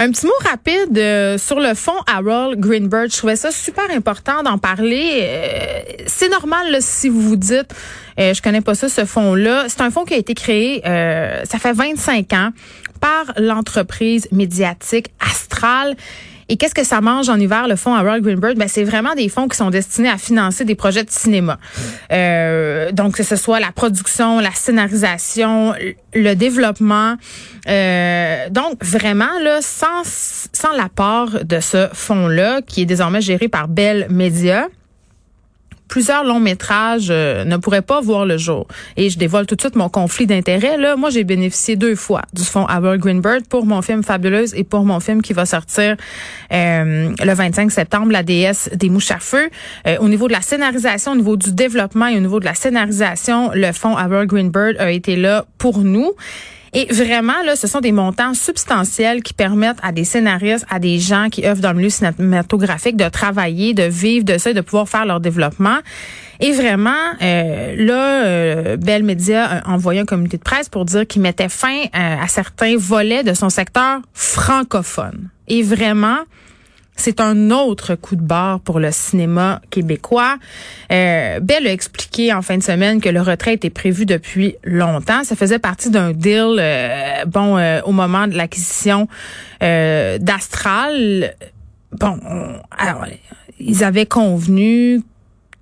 Un petit mot rapide euh, sur le fonds Harold Greenberg. Je trouvais ça super important d'en parler. Euh, c'est normal si vous vous dites, euh, je connais pas ça, ce fonds-là. C'est un fonds qui a été créé, ça fait 25 ans, par l'entreprise médiatique Astral et qu'est-ce que ça mange en hiver, le fonds Harold Greenberg? Ben, c'est vraiment des fonds qui sont destinés à financer des projets de cinéma. Euh, donc, que ce soit la production, la scénarisation, le développement. Euh, donc, vraiment, là, sans, sans l'apport de ce fonds-là, qui est désormais géré par Bell Media, plusieurs longs métrages euh, ne pourraient pas voir le jour. Et je dévoile tout de suite mon conflit d'intérêts. Là, moi, j'ai bénéficié deux fois du fonds Albert Greenberg pour mon film Fabuleuse et pour mon film qui va sortir euh, le 25 septembre, La déesse des mouches à feu. Euh, au niveau de la scénarisation, au niveau du développement et au niveau de la scénarisation, le fonds Albert Greenberg a été là pour nous. Et vraiment, là, ce sont des montants substantiels qui permettent à des scénaristes, à des gens qui œuvrent dans le milieu cinématographique de travailler, de vivre de ça et de pouvoir faire leur développement. Et vraiment, euh, là, euh, Bell Media a envoyé un communiqué de presse pour dire qu'il mettait fin euh, à certains volets de son secteur francophone. Et vraiment, c'est un autre coup de barre pour le cinéma québécois. Euh, Bell a expliqué en fin de semaine que le retrait était prévu depuis longtemps. Ça faisait partie d'un deal, euh, bon, euh, au moment de l'acquisition euh, d'Astral. Bon, alors, ils avaient convenu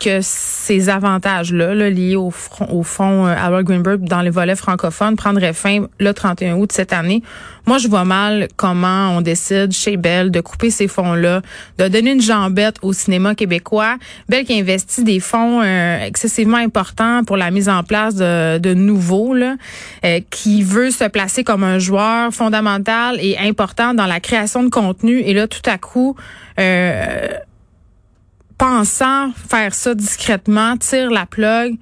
que ces avantages-là, liés au, au fonds euh, Albert Greenberg dans les volets francophones prendraient fin le 31 août cette année. Moi, je vois mal comment on décide chez Bell de couper ces fonds-là, de donner une jambette au cinéma québécois. Bell qui investit des fonds euh, excessivement importants pour la mise en place de, de nouveaux, là, euh, qui veut se placer comme un joueur fondamental et important dans la création de contenu. Et là, tout à coup, euh, pensant faire ça discrètement, tire la plug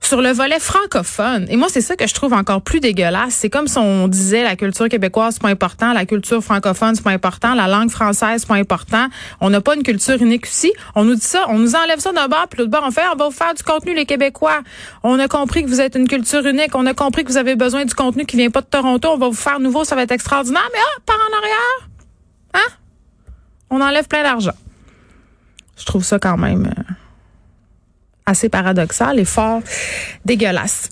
sur le volet francophone. Et moi, c'est ça que je trouve encore plus dégueulasse. C'est comme si on disait la culture québécoise, c'est pas important, la culture francophone, c'est pas important, la langue française, c'est pas important. On n'a pas une culture unique ici. On nous dit ça, on nous enlève ça d'un bord, puis l'autre bord, on fait, on va vous faire du contenu, les Québécois. On a compris que vous êtes une culture unique. On a compris que vous avez besoin du contenu qui vient pas de Toronto. On va vous faire nouveau, ça va être extraordinaire. Mais ah, par en arrière, hein? On enlève plein d'argent. Je trouve ça quand même euh, assez paradoxal et fort dégueulasse.